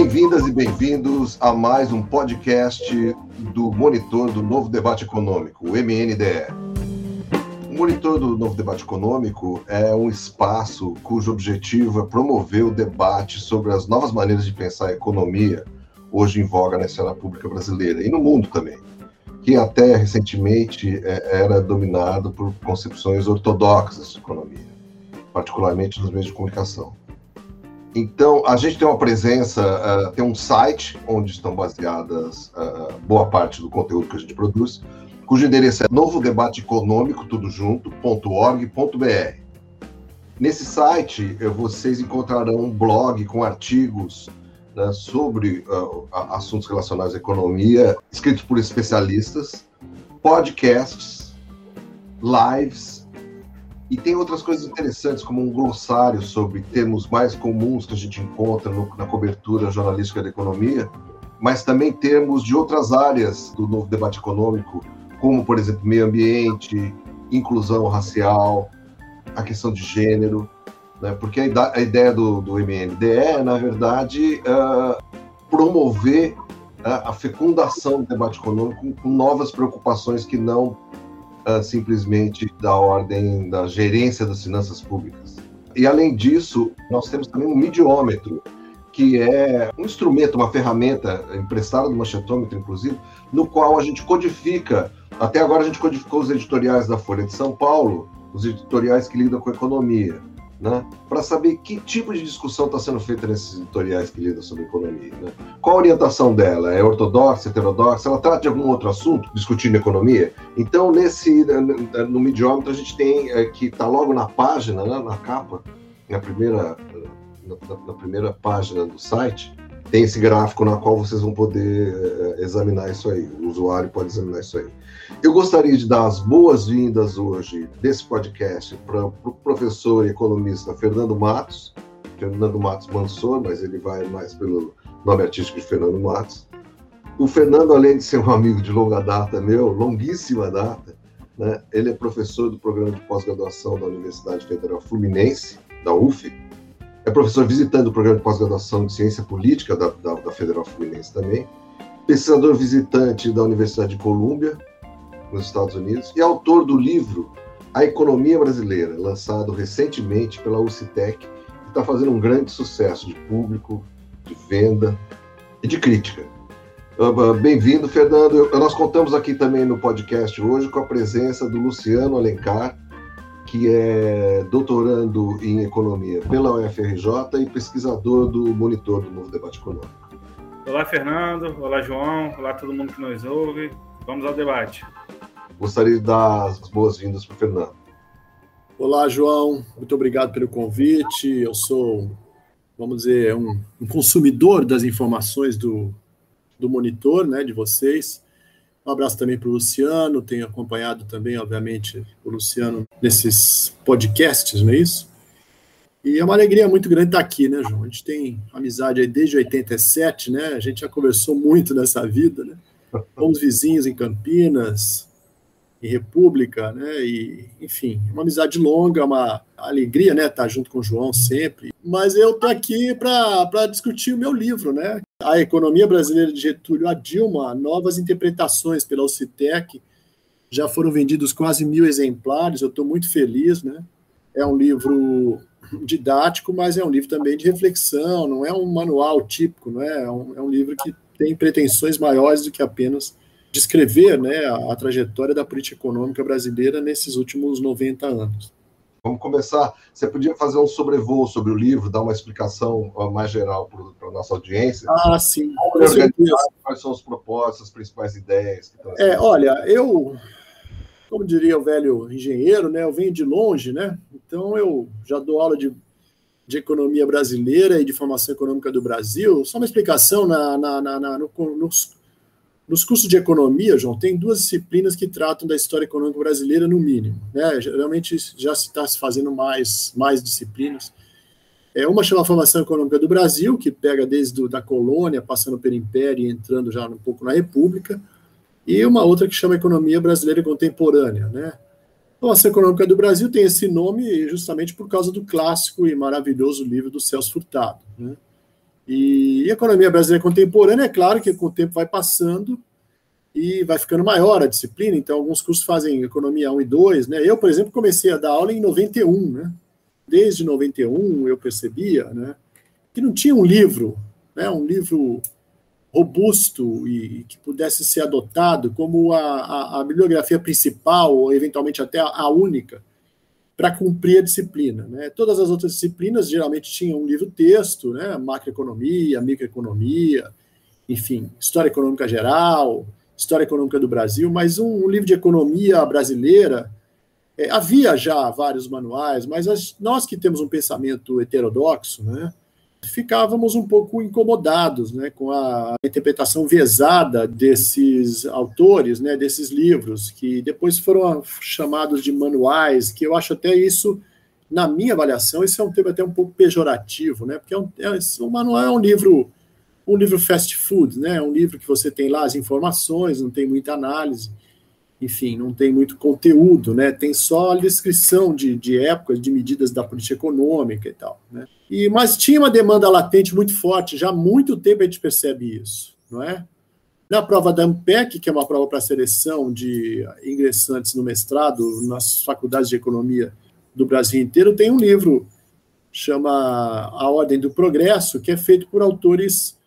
Bem-vindas e bem-vindos a mais um podcast do Monitor do Novo Debate Econômico, o MNDE. O Monitor do Novo Debate Econômico é um espaço cujo objetivo é promover o debate sobre as novas maneiras de pensar a economia hoje em voga na esfera pública brasileira e no mundo também, que até recentemente é, era dominado por concepções ortodoxas de economia, particularmente nos meios de comunicação. Então, a gente tem uma presença, uh, tem um site onde estão baseadas uh, boa parte do conteúdo que a gente produz, cujo endereço é novo debate econômico, tudo. Nesse site, vocês encontrarão um blog com artigos né, sobre uh, assuntos relacionados à economia, escritos por especialistas, podcasts, lives e tem outras coisas interessantes, como um glossário sobre termos mais comuns que a gente encontra no, na cobertura jornalística da economia, mas também termos de outras áreas do novo debate econômico, como, por exemplo, meio ambiente, inclusão racial, a questão de gênero, né? porque a, ideia do, do MNDE é, na verdade, uh, promover uh, a fecundação do debate econômico com novas preocupações que não uh, simplesmente da ordem da gerência das finanças públicas. E além disso, nós temos também um midiômetro, que é um instrumento, uma ferramenta emprestada do machetômetro, inclusive, no qual a gente codifica. Até agora a gente codificou os editoriais da Folha de São Paulo, os editoriais que lidam com economia né, para saber que tipo de discussão está sendo feita nesses editoriais que lidam sobre economia. Né? Qual a orientação dela? É ortodoxa, heterodoxa? Ela trata de algum outro assunto discutindo economia? Então, nesse no Mediômetro, a gente tem é, que está logo na página, né, na capa, na primeira, na, na, primeira página do site, tem esse gráfico na qual vocês vão poder é, examinar isso aí. O usuário pode examinar isso aí. Eu gostaria de dar as boas-vindas hoje desse podcast para o pro professor e economista Fernando Matos, Fernando Matos Mansor, mas ele vai mais pelo nome artístico de Fernando Matos. O Fernando, além de ser um amigo de longa data meu, longuíssima data, né, ele é professor do programa de pós-graduação da Universidade Federal Fluminense, da UF, é professor visitante do programa de pós-graduação de Ciência Política da, da, da Federal Fluminense também, pesquisador visitante da Universidade de Colômbia, nos Estados Unidos, e autor do livro A Economia Brasileira, lançado recentemente pela UCTEC, que está fazendo um grande sucesso de público, de venda e de crítica. Ah, ah, bem-vindo, Fernando. Nós contamos aqui também no podcast hoje com a presença do Luciano Alencar, que é doutorando em economia pela UFRJ e pesquisador do Monitor do Novo Debate Econômico. Olá, Fernando. Olá, João. Olá, todo mundo que nos ouve. Vamos ao debate. Gostaria de dar as boas-vindas para o Fernando. Olá, João. Muito obrigado pelo convite. Eu sou, vamos dizer, um, um consumidor das informações do, do monitor, né, de vocês. Um abraço também para o Luciano. Tenho acompanhado também, obviamente, o Luciano nesses podcasts, não é isso? E é uma alegria muito grande estar aqui, né, João? A gente tem amizade aí desde 87, né? A gente já conversou muito nessa vida, né? Fomos vizinhos em Campinas, e República, né? E, enfim, uma amizade longa, uma alegria, né? Estar junto com o João sempre. Mas eu tô aqui para discutir o meu livro, né? A Economia Brasileira de Getúlio a Dilma, novas interpretações pela Ocitec. Já foram vendidos quase mil exemplares, eu estou muito feliz, né? É um livro didático, mas é um livro também de reflexão, não é um manual típico, não é? É um, é um livro que tem pretensões maiores do que apenas descrever né, a, a, trajetória da política econômica brasileira nesses últimos 90 anos. Vamos começar. Você podia fazer um sobrevoo sobre o livro, dar uma explicação mais geral para a nossa audiência? Ah, sim. Quais são os propósitos, as principais ideias? é, olha, eu, como diria o velho engenheiro, né, eu venho de longe, né? Então eu já dou aula de, de economia brasileira e de formação econômica do Brasil. Só uma explicação na, na, na, na no, nos nos cursos de economia, João, tem duas disciplinas que tratam da história econômica brasileira, no mínimo. Né? Geralmente já se está se fazendo mais, mais disciplinas. É, uma chama Formação Econômica do Brasil, que pega desde do, da colônia, passando pelo Império e entrando já um pouco na República, e uma outra que chama Economia Brasileira Contemporânea. Né? A Formação Econômica do Brasil tem esse nome justamente por causa do clássico e maravilhoso livro do Celso Furtado. Né? E economia brasileira contemporânea, é claro que com o tempo vai passando e vai ficando maior a disciplina, então alguns cursos fazem economia 1 e 2, né? Eu, por exemplo, comecei a dar aula em 91, né? Desde 91 eu percebia, né, que não tinha um livro, né, um livro robusto e, que pudesse ser adotado como a, a, a bibliografia principal, ou eventualmente até a, única, para cumprir a disciplina. Né? Todas as outras disciplinas geralmente tinham um livro-texto, né? macroeconomia, microeconomia, enfim, história econômica geral, história econômica do Brasil, mas um, um livro de economia brasileira, é, havia já vários manuais, mas as, nós que temos um pensamento heterodoxo, né? Ficávamos um pouco incomodados né, com a interpretação vezada desses autores, né, desses livros, que depois foram chamados de manuais, que eu acho até isso, na minha avaliação, isso é um termo até um pouco pejorativo, né, porque é um, é, manual é um livro um livro fast food, né, um livro que você tem lá as informações, não tem muita análise, enfim, não tem muito conteúdo, né? Tem só a descrição de, de épocas, de medidas da política econômica e tal, né? E, mas tinha uma demanda latente muito forte, já há muito tempo a gente percebe isso, não é? Na prova da AMPEC, que é uma prova para seleção de ingressantes no mestrado nas faculdades de economia do Brasil inteiro, tem um livro chama A Ordem do Progresso, que é feito por autores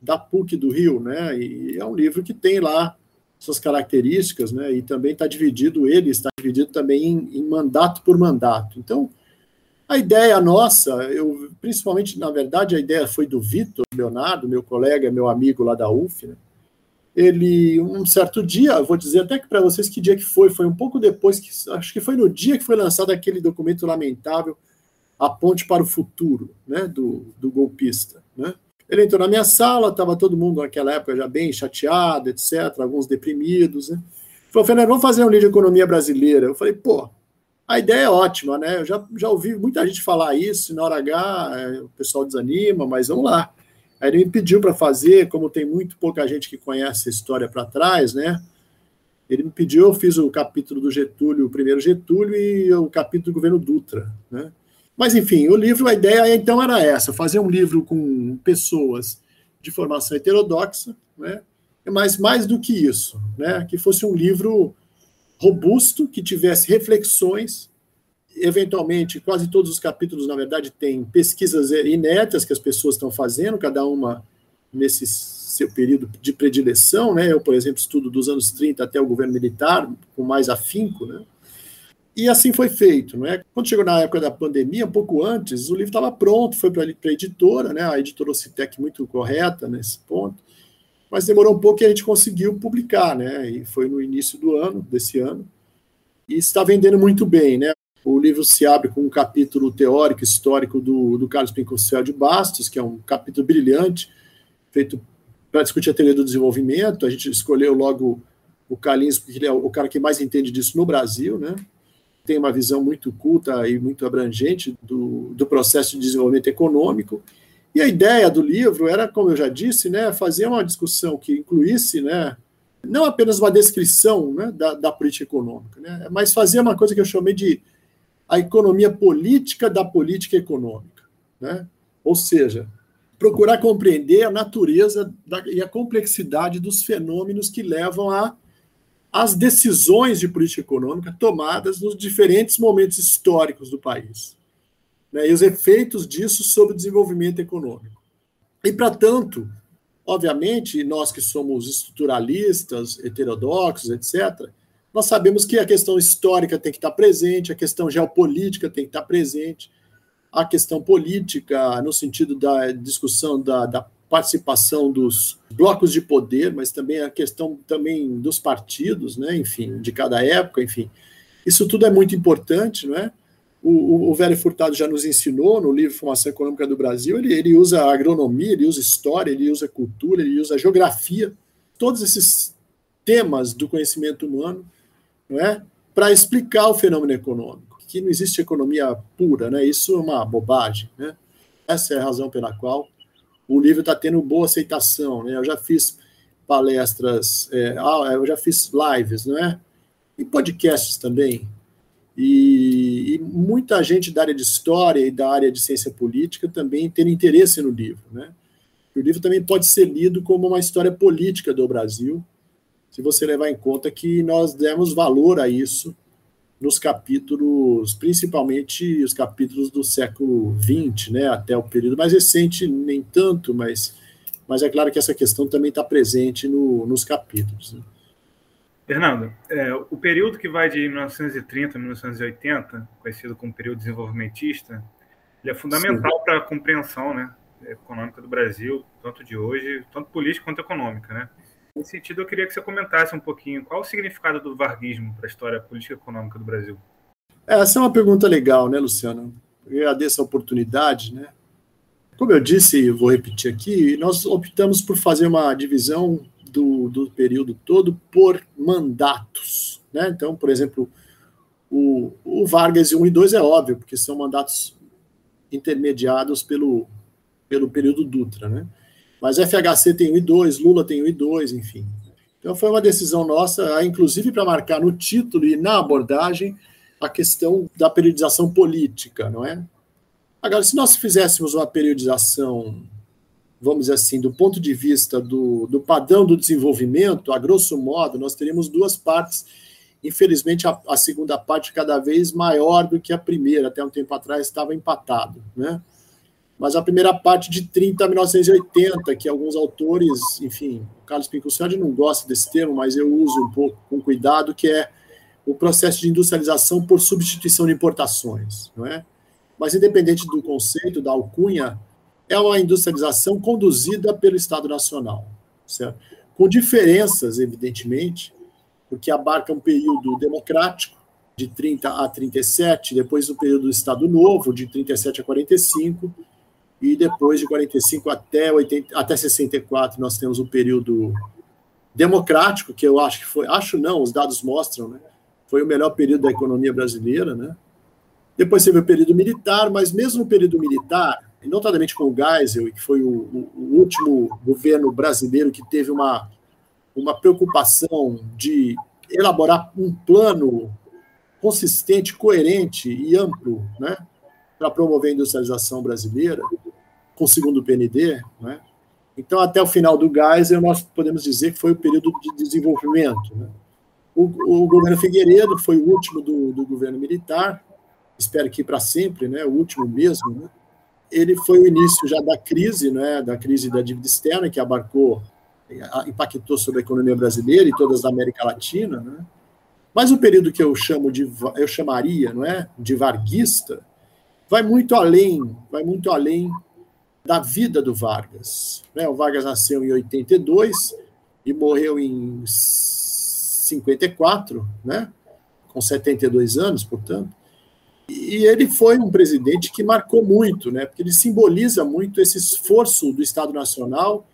da PUC do Rio, né? E é um livro que tem lá suas características, né? E também está dividido, ele está dividido também em, em, mandato por mandato. Então, a ideia nossa, eu principalmente, na verdade, a ideia foi do Vitor Leonardo, meu colega, meu amigo lá da UF, né? Ele, um certo dia, vou dizer até que para vocês que dia que foi, foi um pouco depois que, acho que foi no dia que foi lançado aquele documento lamentável, A Ponte para o Futuro, né, do, do golpista, né? Ele entrou na minha sala, estava todo mundo naquela época já bem chateado, etc., alguns deprimidos. Né? Falou, Fernando, vamos fazer um livro de economia brasileira. Eu falei, pô, a ideia é ótima, né? Eu já, já ouvi muita gente falar isso, na hora H é, o pessoal desanima, mas vamos lá. Aí ele me pediu para fazer, como tem muito pouca gente que conhece a história para trás, né? Ele me pediu, eu fiz o capítulo do Getúlio, o primeiro Getúlio, e o capítulo do governo Dutra, né? Mas, enfim, o livro, a ideia então era essa: fazer um livro com pessoas de formação heterodoxa, né? mas mais do que isso, né? que fosse um livro robusto, que tivesse reflexões. Eventualmente, quase todos os capítulos, na verdade, têm pesquisas inéditas que as pessoas estão fazendo, cada uma nesse seu período de predileção. Né? Eu, por exemplo, estudo dos anos 30 até o governo militar, com mais afinco. Né? E assim foi feito. Não é? Quando chegou na época da pandemia, um pouco antes, o livro estava pronto, foi para a editora, né? a editora Ocitec muito correta nesse ponto, mas demorou um pouco e a gente conseguiu publicar, né? e foi no início do ano, desse ano, e está vendendo muito bem. Né? O livro se abre com um capítulo teórico, histórico do, do Carlos Pincocel de Bastos, que é um capítulo brilhante, feito para discutir a teoria do desenvolvimento. A gente escolheu logo o Carlinhos, porque ele é o cara que mais entende disso no Brasil, né? Tem uma visão muito culta e muito abrangente do, do processo de desenvolvimento econômico. E a ideia do livro era, como eu já disse, né, fazer uma discussão que incluísse, né, não apenas uma descrição né, da, da política econômica, né, mas fazer uma coisa que eu chamei de a economia política da política econômica. Né? Ou seja, procurar compreender a natureza da, e a complexidade dos fenômenos que levam a as decisões de política econômica tomadas nos diferentes momentos históricos do país né, e os efeitos disso sobre o desenvolvimento econômico. E, para tanto, obviamente, nós que somos estruturalistas, heterodoxos, etc., nós sabemos que a questão histórica tem que estar presente, a questão geopolítica tem que estar presente, a questão política, no sentido da discussão da, da participação dos blocos de poder, mas também a questão também dos partidos, né, enfim, de cada época, enfim. Isso tudo é muito importante, não é? O, o, Velho Furtado já nos ensinou no livro Formação Econômica do Brasil, ele, ele usa agronomia, ele usa história, ele usa cultura, ele usa geografia, todos esses temas do conhecimento humano, não é? Para explicar o fenômeno econômico, que não existe economia pura, né? Isso é uma bobagem, né? Essa é a razão pela qual o livro está tendo boa aceitação. Né? Eu já fiz palestras, é, ah, eu já fiz lives, não é? E podcasts também. E, e, muita gente da área de história e da área de ciência política também tem interesse no livro, né? O livro também pode ser lido como uma história política do Brasil, se você levar em conta que nós demos valor a isso nos capítulos, principalmente os capítulos do século XX, né, até o período mais recente, nem tanto, mas, mas é claro que essa questão também está presente no, nos capítulos. Né. Fernando, é, o período que vai de 1930 a 1980, conhecido como período desenvolvimentista, ele é fundamental para a compreensão né, econômica do Brasil, tanto de hoje, tanto política quanto econômica. Né? Nesse sentido, eu queria que você comentasse um pouquinho qual o significado do varguismo para a história política e econômica do Brasil. Essa é uma pergunta legal, né, Luciano? Eu agradeço a oportunidade, né? Como eu disse, vou repetir aqui, nós optamos por fazer uma divisão do, do período todo por mandatos, né? Então, por exemplo, o, o Vargas 1 e 2 é óbvio, porque são mandatos intermediados pelo, pelo período Dutra, né? Mas FHC tem 1 e 2, Lula tem 1 e 2, enfim. Então foi uma decisão nossa, inclusive para marcar no título e na abordagem a questão da periodização política, não é? Agora, se nós fizéssemos uma periodização, vamos dizer assim, do ponto de vista do, do padrão do desenvolvimento, a grosso modo, nós teríamos duas partes. Infelizmente, a, a segunda parte cada vez maior do que a primeira, até um tempo atrás estava empatado, né? Mas a primeira parte de 30 a 1980, que alguns autores, enfim, Carlos Pincucciardi não gosta desse termo, mas eu uso um pouco com cuidado, que é o processo de industrialização por substituição de importações, não é? Mas independente do conceito, da alcunha, é uma industrialização conduzida pelo Estado Nacional, certo? Com diferenças, evidentemente, porque abarca um período democrático, de 30 a 37, depois o período do Estado Novo, de 37 a 45, e depois de 45 até, 80, até 64 nós temos um período democrático, que eu acho que foi, acho não, os dados mostram, né? Foi o melhor período da economia brasileira, né? Depois teve o período militar, mas mesmo no período militar, notadamente com o Geisel, que foi o, o, o último governo brasileiro que teve uma, uma preocupação de elaborar um plano consistente, coerente e amplo, né, para promover a industrialização brasileira, com o segundo PND, né? Então, até o final do Geisel, nós podemos dizer que foi o período de desenvolvimento. Né? O, o, governo Figueiredo foi o último do, do governo militar, espero que para sempre, né? o último mesmo. Né? Ele foi o início já da crise, né? da crise da dívida externa, que abarcou, impactou sobre a economia brasileira e todas a América Latina. Né? Mas o período que eu chamo de, eu chamaria, não é, de varguista, vai muito além, vai muito além da vida do Vargas. Né? O Vargas nasceu em 82 e morreu em 54, né? com 72 anos, portanto. E ele foi um presidente que marcou muito, né? porque ele simboliza muito esse esforço do Estado Nacional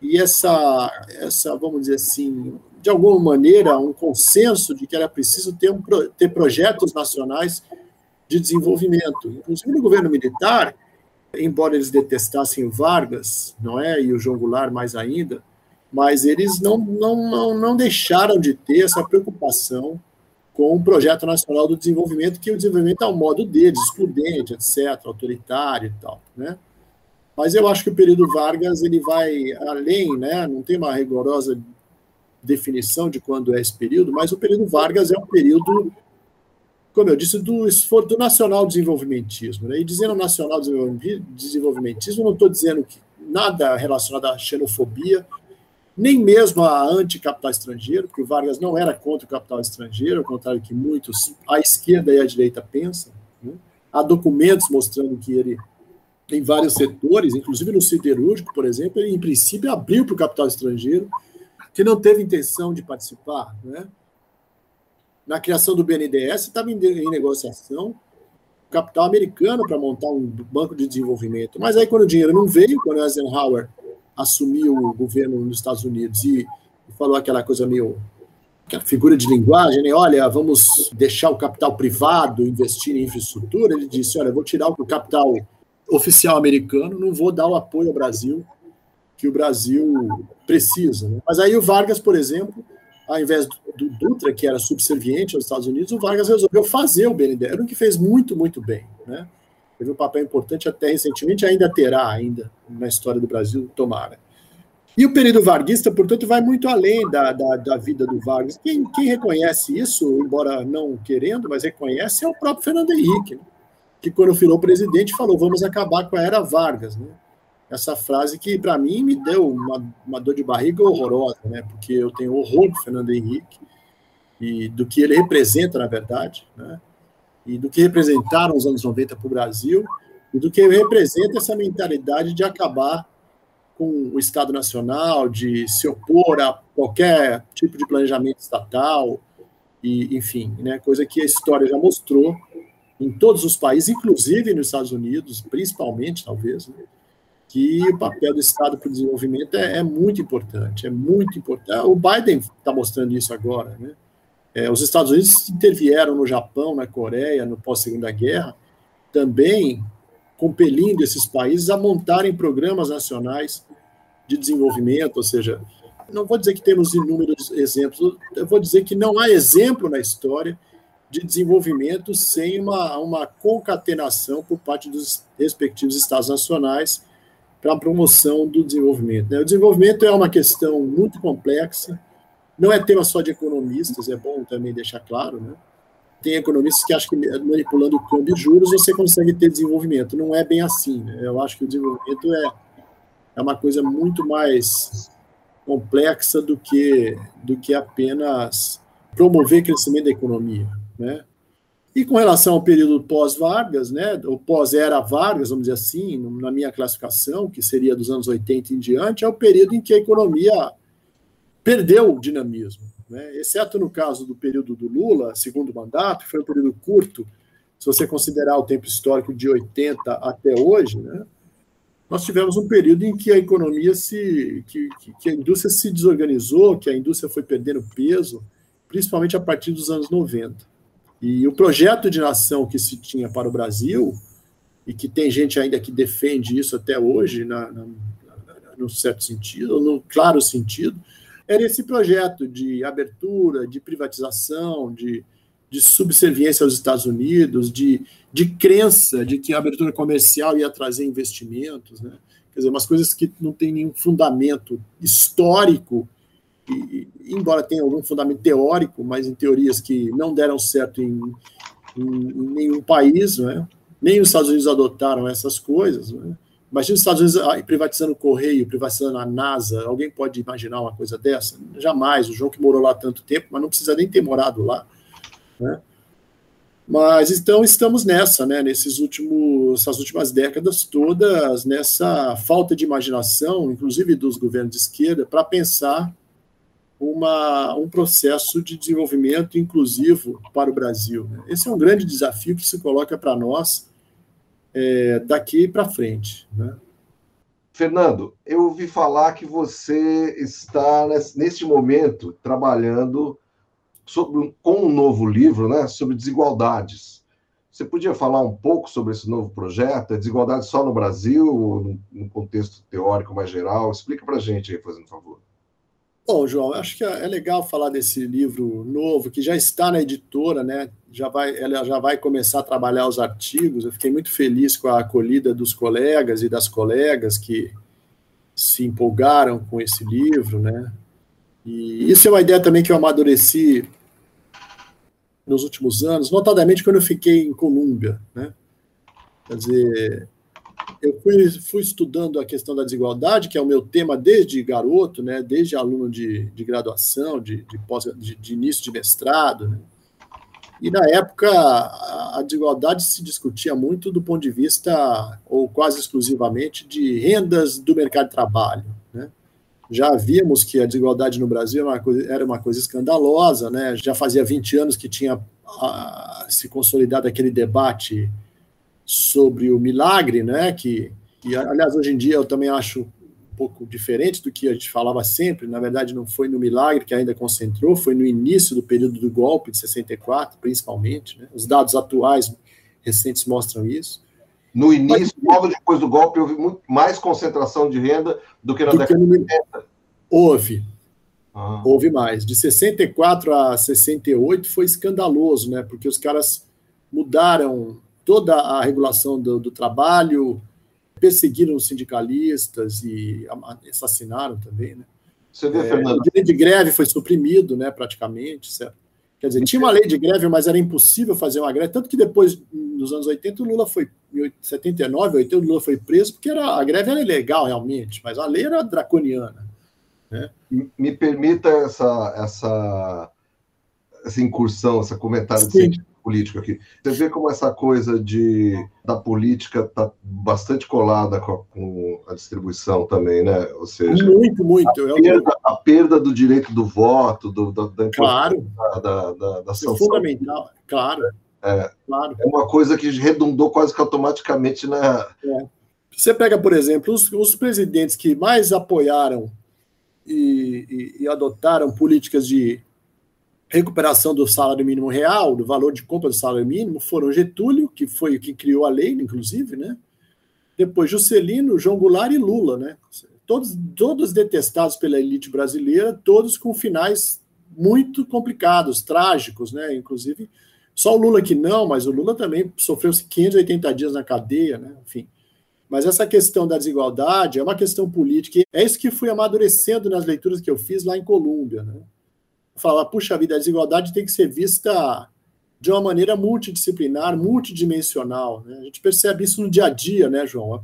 e essa, essa, vamos dizer assim, de alguma maneira, um consenso de que era preciso ter, um, ter projetos nacionais de desenvolvimento. Inclusive, no governo militar, embora eles detestassem o Vargas, não é, e o João Goulart mais ainda, mas eles não, não, não, não deixaram de ter essa preocupação com o projeto nacional do desenvolvimento, que o desenvolvimento é o modo deles, excludente, etc., autoritário e tal, né? Mas eu acho que o período Vargas ele vai além, né? Não tem uma rigorosa definição de quando é esse período, mas o período Vargas é um período como eu disse, do esforço do nacional desenvolvimentismo. Né? E dizendo nacional desenvolvimentismo, não estou dizendo que nada relacionado à xenofobia, nem mesmo a anticapital estrangeiro, porque o Vargas não era contra o capital estrangeiro, ao contrário que muitos, a esquerda e a direita pensam. Né? Há documentos mostrando que ele, em vários setores, inclusive no siderúrgico, por exemplo, ele, em princípio, abriu para o capital estrangeiro, que não teve intenção de participar. Né? Na criação do BNDES, estava em, em negociação capital americano para montar um banco de desenvolvimento. Mas aí, quando o dinheiro não veio, quando Eisenhower assumiu o governo nos Estados Unidos e, e falou aquela coisa meio aquela figura de linguagem, né? olha, vamos deixar o capital privado investir em infraestrutura, ele disse, olha, vou tirar o capital oficial americano, não vou dar o apoio ao Brasil que o Brasil precisa. Né? Mas aí o Vargas, por exemplo, ao invés do, Dutra, que era subserviente aos Estados Unidos, o Vargas resolveu fazer o BNDES, o que fez muito, muito bem. Né? Teve um papel importante até recentemente, ainda terá ainda na história do Brasil, tomara. E o período varguista, portanto, vai muito além da, da, da vida do Vargas. Quem, quem, reconhece isso, embora não querendo, mas reconhece, é o próprio Fernando Henrique, né? que quando virou presidente falou, vamos acabar com a era Vargas. Né? Essa frase que, para mim, me deu uma, uma, dor de barriga horrorosa, né? porque eu tenho horror do Fernando Henrique e do que ele representa, na verdade, né? e do que representaram os anos 90 para o Brasil, e do que representa essa mentalidade de acabar com o Estado Nacional, de se opor a qualquer tipo de planejamento estatal, e, enfim, né, coisa que a história já mostrou em todos os países, inclusive nos Estados Unidos, principalmente, talvez, né, que o papel do Estado para o desenvolvimento é, é, muito importante, é muito importante. O Biden está mostrando isso agora, né? É, os Estados Unidos intervieram no Japão, na Coreia, no pós-segunda guerra, também compelindo esses países a montarem programas nacionais de desenvolvimento, ou seja, não vou dizer que temos inúmeros exemplos, eu vou dizer que não há exemplo na história de desenvolvimento sem uma, uma concatenação por parte dos respectivos estados nacionais para a promoção do desenvolvimento. Né? O desenvolvimento é uma questão muito complexa, não é tema só de economistas, é bom também deixar claro, né? tem economistas que acham que manipulando o câmbio e juros você consegue ter desenvolvimento. Não é bem assim. Né? Eu acho que o desenvolvimento é, é uma coisa muito mais complexa do que, do que apenas promover crescimento da economia. Né? E com relação ao período pós-Vargas, né, ou pós-era Vargas, vamos dizer assim, na minha classificação, que seria dos anos 80 em diante, é o período em que a economia perdeu o dinamismo né? exceto no caso do período do Lula, segundo mandato, que foi um período curto, se você considerar o tempo histórico de 80 até hoje, né? nós tivemos um período em que a economia se. Que, que, a indústria se desorganizou, que a indústria foi perdendo peso, principalmente a partir dos anos 90. E o projeto de nação que se tinha para o Brasil, e que tem gente ainda que defende isso até hoje, na, na, no certo sentido, no claro sentido, era esse projeto de abertura, de privatização, de, de subserviência aos Estados Unidos, de, de crença de que a abertura comercial ia trazer investimentos, né? quer dizer, umas coisas que não têm nenhum fundamento histórico, e, embora tenha algum fundamento teórico, mas em teorias que não deram certo em, em, em nenhum país, né? nem os Estados Unidos adotaram essas coisas. Né? Imagina os Estados Unidos privatizando o Correio, privatizando a NASA. Alguém pode imaginar uma coisa dessa? Jamais. O João que morou lá tanto tempo, mas não precisa nem ter morado lá. Né? Mas então estamos nessa, né? Nesses últimos, essas últimas décadas todas, nessa falta de imaginação, inclusive dos governos de esquerda, para pensar uma, um processo de desenvolvimento inclusivo para o Brasil. Né? Esse é um grande desafio que se coloca para nós é, daqui para frente. Né? Fernando, eu ouvi falar que você está neste momento trabalhando sobre, com um novo livro, né, sobre desigualdades. Você podia falar um pouco sobre esse novo projeto? É desigualdade só no Brasil, ou no contexto teórico mais geral? Explica para a gente aí, fazendo favor. Bom, João, acho que é legal falar desse livro novo que já está na editora, né? Já vai, ela já vai começar a trabalhar os artigos. Eu fiquei muito feliz com a acolhida dos colegas e das colegas que se empolgaram com esse livro, né? E isso é uma ideia também que eu amadureci nos últimos anos, notadamente quando eu fiquei em Colômbia, né? Quer dizer, eu fui, fui, estudando a questão da desigualdade, que é o meu tema desde garoto, né, desde aluno de, de graduação, de, de, pós, de, de início de mestrado. Né, e na época a, desigualdade se discutia muito do ponto de vista, ou quase exclusivamente, de rendas do mercado de trabalho. Né. Já vimos que a desigualdade no Brasil era uma coisa, era uma coisa escandalosa, né, já fazia 20 anos que tinha a, se consolidado aquele debate sobre o milagre, né? Que, que, aliás, hoje em dia eu também acho um pouco diferente do que a gente falava sempre. Na verdade, não foi no milagre que ainda concentrou, foi no início do período do golpe de 64, principalmente. Né? Os dados atuais recentes mostram isso. No início, Mas, logo depois do golpe, houve muito mais concentração de renda do que na do década de 70. Houve. Ah. Houve mais. De 64 a 68 foi escandaloso, né? Porque os caras mudaram toda a regulação do, do trabalho, perseguiram os sindicalistas e assassinaram também, né? Você vê, é, Fernando? O direito de greve foi suprimido, né, praticamente, certo? Quer dizer, tinha uma lei de greve, mas era impossível fazer uma greve, tanto que depois, nos anos 80, o Lula foi, em 79, 80, o Lula foi preso, porque era, a greve era ilegal realmente, mas a lei era draconiana. Né? Me permita essa, essa, essa incursão, esse comentário Sim. Político aqui. Você vê como essa coisa de, da política está bastante colada com a, com a, distribuição também, né? Ou seja, muito, muito. A perda, a perda do direito do voto, do, da, da, claro. da, da, da sanção. É fundamental, claro. É, claro. é uma coisa que redundou quase que automaticamente na. É. Você pega, por exemplo, os, os presidentes que mais apoiaram e, e, e adotaram políticas de recuperação do salário mínimo real, do valor de compra do salário mínimo, foram Getúlio, que foi o que criou a lei, inclusive, né? Depois Juscelino, João Goulart e Lula, né? Todos, todos detestados pela elite brasileira, todos com finais muito complicados, trágicos, né? Inclusive, só o Lula que não, mas o Lula também sofreu 580 dias na cadeia, né? Enfim. Mas essa questão da desigualdade é uma questão política. É isso que fui amadurecendo nas leituras que eu fiz lá em Colômbia, né? Falar, puxa vida, a desigualdade tem que ser vista de uma maneira multidisciplinar, multidimensional. Né? A gente percebe isso no dia a dia, né, João?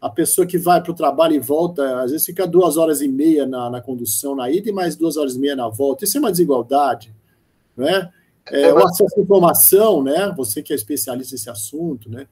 A pessoa que vai para o trabalho e volta, às vezes fica duas horas e meia na, na condução na ida e mais duas horas e meia na volta. Isso é uma desigualdade, né? É, o acesso à informação, né? Você que é especialista nesse assunto, né?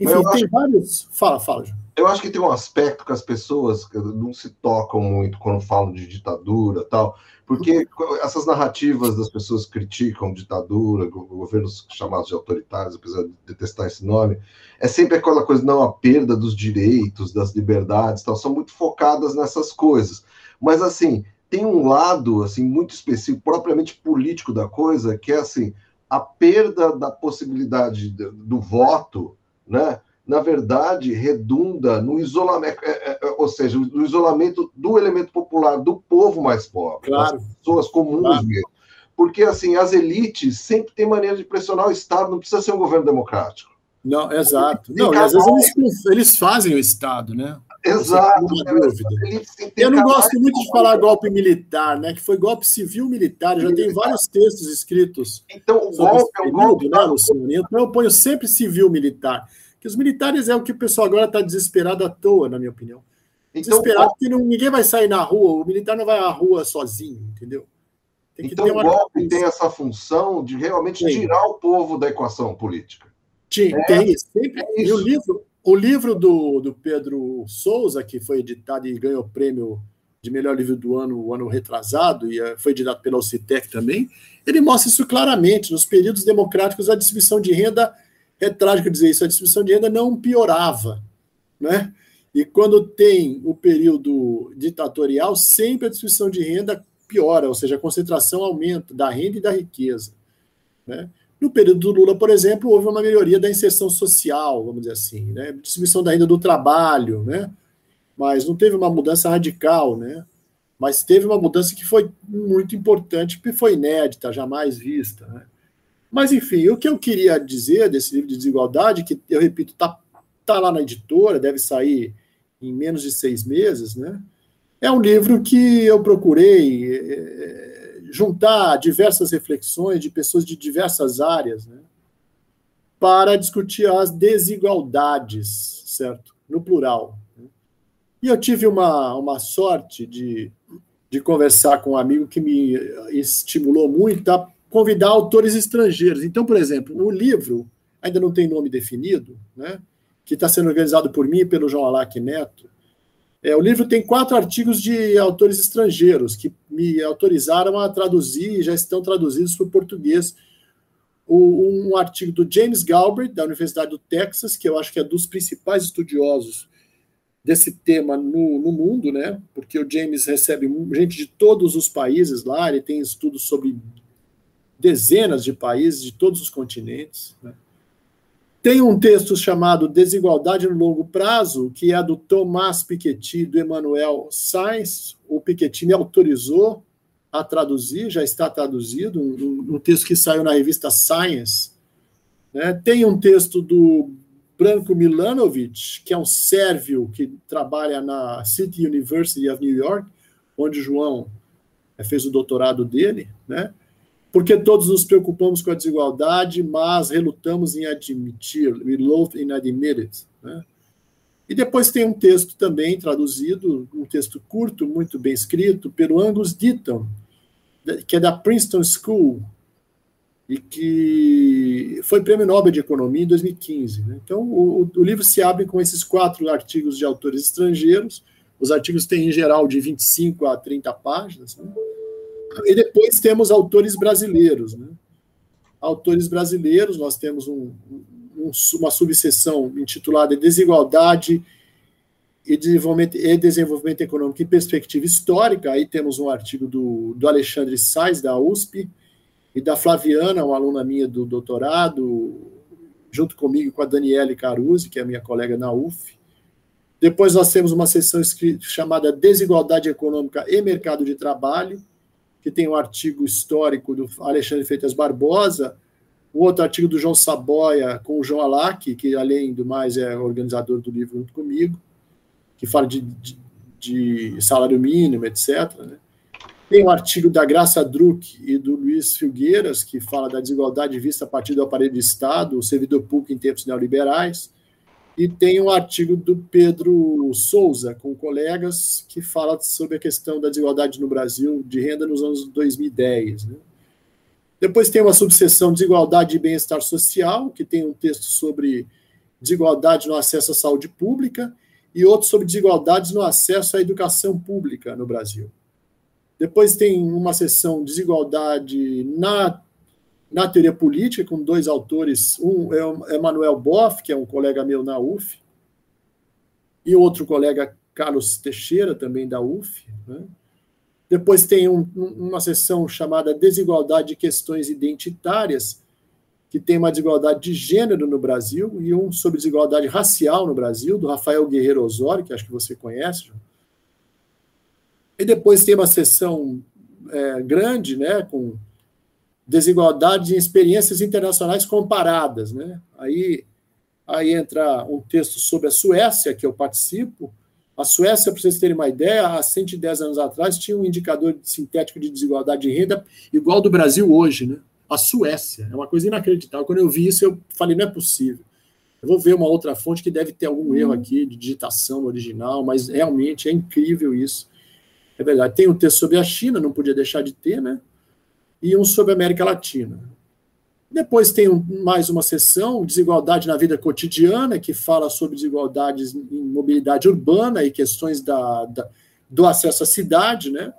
Enfim, tem vários. Fala, fala, João. Eu acho que tem um aspecto que as pessoas não se tocam muito quando falam de ditadura tal. Porque essas narrativas das pessoas criticam ditadura, governos chamados de autoritários, apesar de detestar esse nome, é sempre aquela coisa, não, a perda dos direitos, das liberdades, tal, são muito focadas nessas coisas. Mas, assim, tem um lado, assim, muito específico, propriamente político da coisa, que é, assim, a perda da possibilidade do voto, né? Na verdade, redunda no isolamento, é, é, é, ou seja, no isolamento do elemento popular, do povo mais pobre, claro. das pessoas comuns claro. mesmo. Porque, assim, as elites sempre têm maneira de pressionar o Estado, não precisa ser um governo democrático. Não, exato. Não, às vezes eles, eles, fazem o Estado, né? Exato. Eu não gosto muito de falar golpe militar, né? Que foi golpe civil militar. Já tem vários textos escritos. Então, o golpe é um golpe. Né, Luciano? Então, eu ponho sempre civil militar que os militares é o que o pessoal agora está desesperado à toa, na minha opinião. Então, desesperado porque não, ninguém vai sair na rua, o militar não vai à rua sozinho, entendeu? Tem então o golpe tem essa função de realmente tem. tirar o povo da equação política. Tem, é, tem sempre. É e o livro, o livro do, do Pedro Souza, que foi editado e ganhou o prêmio de melhor livro do ano, o ano retrasado, e eh, foi editado pela Ocitec também, ele mostra isso claramente. Nos períodos democráticos, a distribuição de renda é trágico dizer isso, a distribuição de renda não piorava, né? E quando tem o período ditatorial, sempre a distribuição de renda piora, ou seja, a concentração aumenta da renda e da riqueza. Né? No período do Lula, por exemplo, houve uma melhoria da inserção social, vamos dizer assim, né? distribuição da renda do trabalho, né? mas não teve uma mudança radical, né? mas teve uma mudança que foi muito importante, porque foi inédita, jamais vista. Né? Mas, enfim, o que eu queria dizer desse livro de desigualdade, que, eu repito, está tá lá na editora, deve sair em menos de seis meses, né? É um livro que eu procurei é, juntar diversas reflexões de pessoas de diversas áreas, né? Para discutir as desigualdades, certo? No plural. Né? E eu tive uma, uma sorte de, de conversar com um amigo que me estimulou muito a convidar autores estrangeiros. Então, por exemplo, o livro ainda não tem nome definido, né? que está sendo organizado por mim e pelo João Alac Neto. É, o livro tem quatro artigos de autores estrangeiros que me autorizaram a traduzir e já estão traduzidos para o português. O, um artigo do James Galbraith, da Universidade do Texas, que eu acho que é dos principais estudiosos desse tema no, no, mundo, né? Porque o James recebe gente de todos os países lá, ele tem estudos sobre dezenas de países de todos os continentes. Né? Tem um texto chamado Desigualdade no Longo Prazo, que é do Tomás Piketty, do Emmanuel Sainz. O Piketty me autorizou a traduzir, já está traduzido, um, um texto que saiu na revista Science. Né? Tem um texto do Branko Milanovic, que é um sérvio que trabalha na City University of New York, onde o João eh, fez o doutorado dele, né? Porque todos nos preocupamos com a desigualdade, mas relutamos em admitir, we loathe in admit it, né? E depois tem um texto também traduzido, um texto curto, muito bem escrito, pelo Angus Deaton, que é da Princeton School, e que foi prêmio Nobel de Economia em 2015. Né? Então, o, o, livro se abre com esses quatro artigos de autores estrangeiros. Os artigos têm, em geral, de 25 a 30 páginas. Né? E depois temos autores brasileiros. Né? Autores brasileiros, nós temos um, um, uma subseção intitulada Desigualdade e Desenvolvimento, e Desenvolvimento Econômico em Perspectiva Histórica. Aí temos um artigo do, do Alexandre Sais, da USP, e da Flaviana, uma aluna minha do doutorado, junto comigo com a Daniele Caruzi, que é minha colega na UF. Depois nós temos uma sessão chamada Desigualdade Econômica e Mercado de Trabalho, que tem um artigo histórico do Alexandre Freitas Barbosa, um outro artigo do João Saboia com o João Alac, que além do mais é organizador do livro junto comigo, que fala de, de, de salário mínimo, etc. Né? Tem um artigo da Graça Druck e do Luiz Filgueiras, que fala da desigualdade vista a partir do aparelho de Estado, o servidor público em tempos neoliberais. E tem um artigo do Pedro Souza, com colegas, que fala sobre a questão da desigualdade no Brasil de renda nos anos 2010. Né? Depois tem uma subseção Desigualdade e Bem-Estar Social, que tem um texto sobre desigualdade no acesso à saúde pública e outro sobre desigualdades no acesso à educação pública no Brasil. Depois tem uma sessão Desigualdade na, na teoria política, com dois autores. Um é o Emanuel Boff, que é um colega meu na UF, e outro colega, Carlos Teixeira, também da UF. Né? Depois tem um, uma sessão chamada Desigualdade e Questões Identitárias, que tem uma desigualdade de gênero no Brasil, e um sobre desigualdade racial no Brasil, do Rafael Guerreiro Osório, que acho que você conhece, e depois tem uma sessão é, grande, né, com desigualdade em experiências internacionais comparadas, né? Aí, aí entra um texto sobre a Suécia, que eu participo. A Suécia, para vocês terem uma ideia, há 110 anos atrás tinha um indicador sintético de desigualdade de renda igual ao do Brasil hoje, né? A Suécia. É uma coisa inacreditável. Quando eu vi isso, eu falei, não é possível. Eu vou ver uma outra fonte que deve ter algum erro aqui de digitação original, mas realmente é incrível isso. É verdade. Tem um texto sobre a China, não podia deixar de ter, né? E um sobre a América Latina. Depois tem um, mais uma sessão, Desigualdade na Vida Cotidiana, que fala sobre desigualdades em mobilidade urbana e questões da, da do acesso à cidade, né?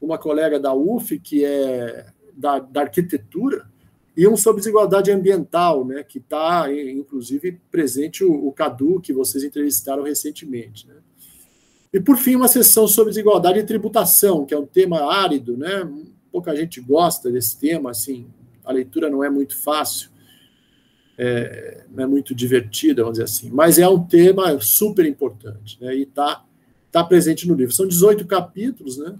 Uma colega da UF, que é da, da arquitetura, e um sobre desigualdade ambiental, né? Que está, inclusive, presente o, o Cadu, que vocês entrevistaram recentemente, né? E, por fim, uma sessão sobre desigualdade e tributação, que é um tema árido, né? Pouca gente gosta desse tema, assim, a leitura não é muito fácil, é, não é muito divertida, vamos dizer assim, mas é um tema super importante, né? E está tá presente no livro. São 18 capítulos, né?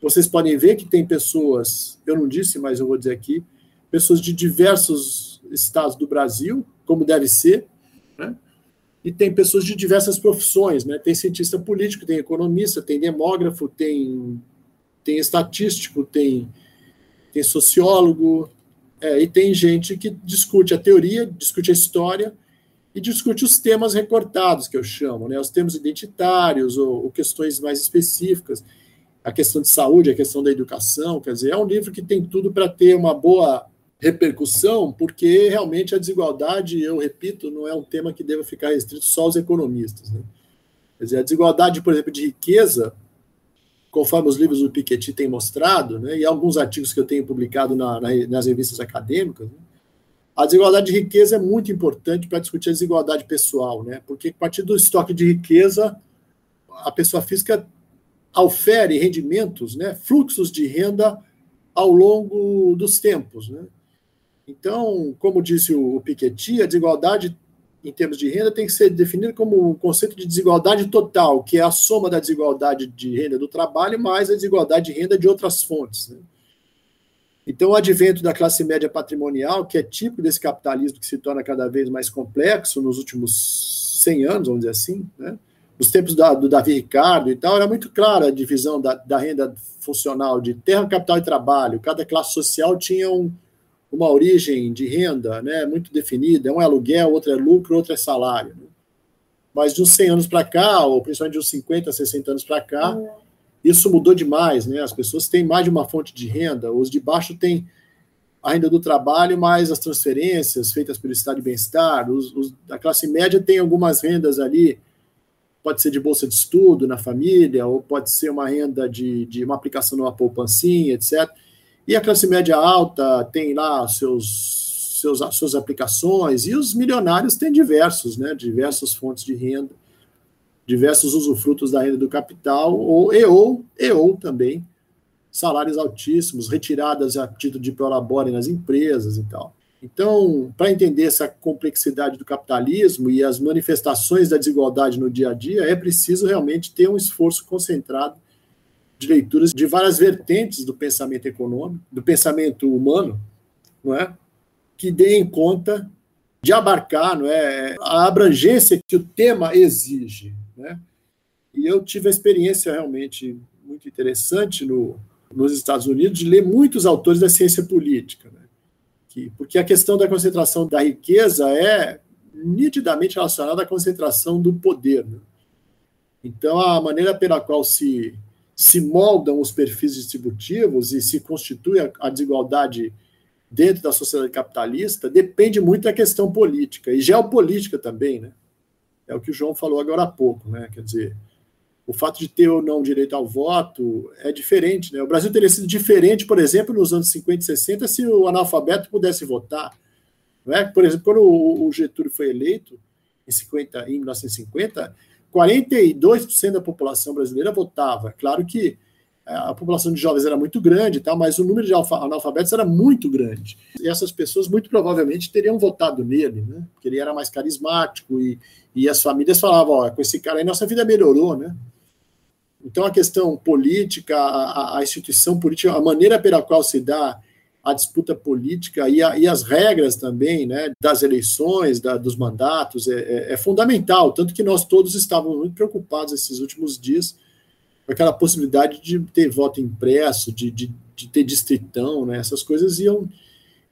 Vocês podem ver que tem pessoas, eu não disse, mas eu vou dizer aqui, pessoas de diversos estados do Brasil, como deve ser, né? e tem pessoas de diversas profissões, né? Tem cientista político, tem economista, tem demógrafo, tem, tem estatístico, tem, tem sociólogo, é, e tem gente que discute a teoria, discute a história e discute os temas recortados, que eu chamo, né? Os temas identitários ou, ou questões mais específicas, a questão de saúde, a questão da educação, quer dizer, é um livro que tem tudo para ter uma boa repercussão, porque realmente a desigualdade, eu repito, não é um tema que deva ficar restrito só aos economistas. Né? Quer dizer, a desigualdade, por exemplo, de riqueza, conforme os livros do Piketty têm mostrado, né, e alguns artigos que eu tenho publicado na, na, nas revistas acadêmicas, né, a desigualdade de riqueza é muito importante para discutir a desigualdade pessoal, né, porque a partir do estoque de riqueza, a pessoa física aufere rendimentos, né, fluxos de renda ao longo dos tempos. Né? Então, como disse o Piketty, a desigualdade em termos de renda tem que ser definida como um conceito de desigualdade total, que é a soma da desigualdade de renda do trabalho mais a desigualdade de renda de outras fontes. Né? Então, o advento da classe média patrimonial, que é típico desse capitalismo que se torna cada vez mais complexo nos últimos 100 anos, vamos dizer assim, né? nos tempos da, do Davi Ricardo e tal, era muito clara a divisão da, da, renda funcional de terra, capital e trabalho. Cada classe social tinha um, uma origem de renda né, muito definida. Um é aluguel, outro é lucro, outro é salário. Né? Mas de uns 100 anos para cá, ou principalmente de uns 50, 60 anos para cá, isso mudou demais, né? As pessoas têm mais de uma fonte de renda, os de baixo têm a renda do trabalho, mais as transferências feitas pelo Estado de Bem-Estar, os, os, a classe média tem algumas rendas ali, pode ser de bolsa de estudo na família, ou pode ser uma renda de, de uma aplicação numa poupancinha, etc. E a classe média alta tem lá seus, seus, suas aplicações, e os milionários têm diversos, né? Diversas fontes de renda diversos usufrutos da renda do capital, ou, e, ou, e ou também salários altíssimos, retiradas a título de prolabore nas empresas e tal. Então, para entender essa complexidade do capitalismo e as manifestações da desigualdade no dia a dia, é preciso realmente ter um esforço concentrado de leituras de várias vertentes do pensamento econômico, do pensamento humano, não é? Que deem conta de abarcar, não é, a abrangência que o tema exige. Né? E eu tive a experiência realmente muito interessante no, nos Estados Unidos de ler muitos autores da ciência política, né? que, porque a questão da concentração da riqueza é nitidamente relacionada à concentração do poder. Né? Então, a maneira pela qual se, se moldam os perfis distributivos e se constitui a, a desigualdade dentro da sociedade capitalista depende muito da questão política e geopolítica também, né? é o que o João falou agora há pouco, né? Quer dizer, o fato de ter ou não direito ao voto é diferente, né? O Brasil teria sido diferente, por exemplo, nos anos 50 e 60, se o analfabeto pudesse votar. Não é? Por exemplo, quando o Getúlio foi eleito, em, 50, em 1950, 42% da população brasileira votava. Claro que a população de jovens era muito grande, tá? mas o número de analfabetos era muito grande. E essas pessoas muito provavelmente teriam votado nele, né? porque ele era mais carismático e, e as famílias falavam: ó, com esse cara aí nossa vida melhorou. Né? Então a questão política, a, a instituição política, a maneira pela qual se dá a disputa política e, a, e, as regras também né, das eleições, da, dos mandatos, é, é, é, fundamental. Tanto que nós todos estávamos muito preocupados esses últimos dias aquela possibilidade de ter voto impresso, de, de, de ter distritão, né? essas coisas iam,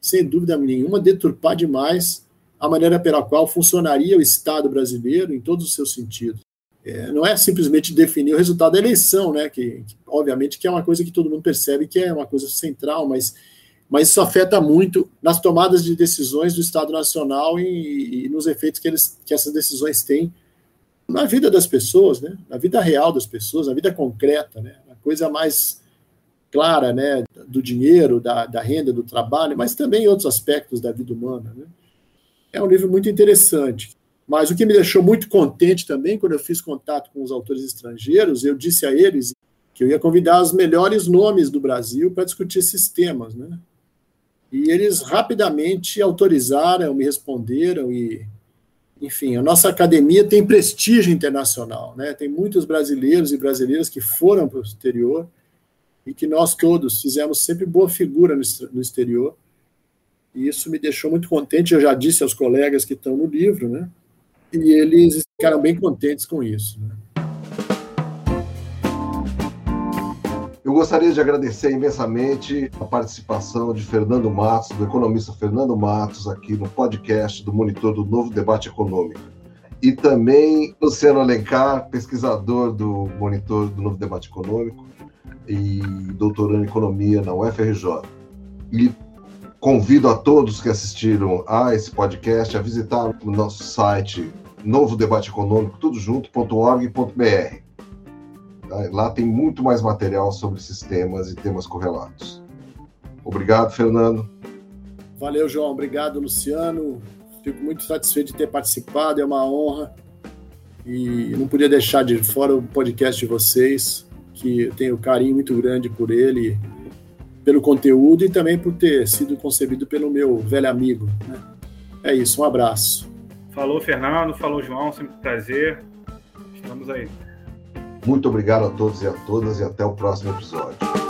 sem dúvida nenhuma, deturpar demais a maneira pela qual funcionaria o Estado brasileiro em todos os seus sentidos. É, não é simplesmente definir o resultado da eleição, né? Que, que, obviamente que é uma coisa que todo mundo percebe que é uma coisa central, mas, mas isso afeta muito nas tomadas de decisões do Estado Nacional e, e nos efeitos que, eles, que essas decisões têm na vida das pessoas, né? na vida real das pessoas, na vida concreta, né? a coisa mais clara né? do dinheiro, da, da renda, do trabalho, mas também outros aspectos da vida humana. Né? É um livro muito interessante. Mas o que me deixou muito contente também, quando eu fiz contato com os autores estrangeiros, eu disse a eles que eu ia convidar os melhores nomes do Brasil para discutir esses temas. Né? E eles rapidamente autorizaram, me responderam e enfim, a nossa academia tem prestígio internacional, né? Tem muitos brasileiros e brasileiras que foram para o exterior e que nós todos fizemos sempre boa figura no exterior. E isso me deixou muito contente. Eu já disse aos colegas que estão no livro, né? E eles ficaram bem contentes com isso. Né? Eu gostaria de agradecer imensamente a participação de Fernando Matos, do economista Fernando Matos, aqui no podcast do Monitor do Novo Debate Econômico. E também Luciano Alencar, pesquisador do Monitor do Novo Debate Econômico e doutorando em Economia na UFRJ. E convido a todos que assistiram a esse podcast a visitar o nosso site novo econômico, tudo junto.org.br. Tá? Lá tem muito mais material sobre esses temas e temas correlatos. Obrigado, Fernando. Valeu, João. Obrigado, Luciano. Fico muito satisfeito de ter participado, é uma honra. E não podia deixar de fora o podcast de vocês, que eu tenho carinho muito grande por ele, pelo conteúdo e também por ter sido concebido pelo meu velho amigo. Né? É isso, um abraço. Falou, Fernando. Falou, João. Sempre um prazer. Estamos aí. Muito obrigado a todos e a todas e até o próximo episódio.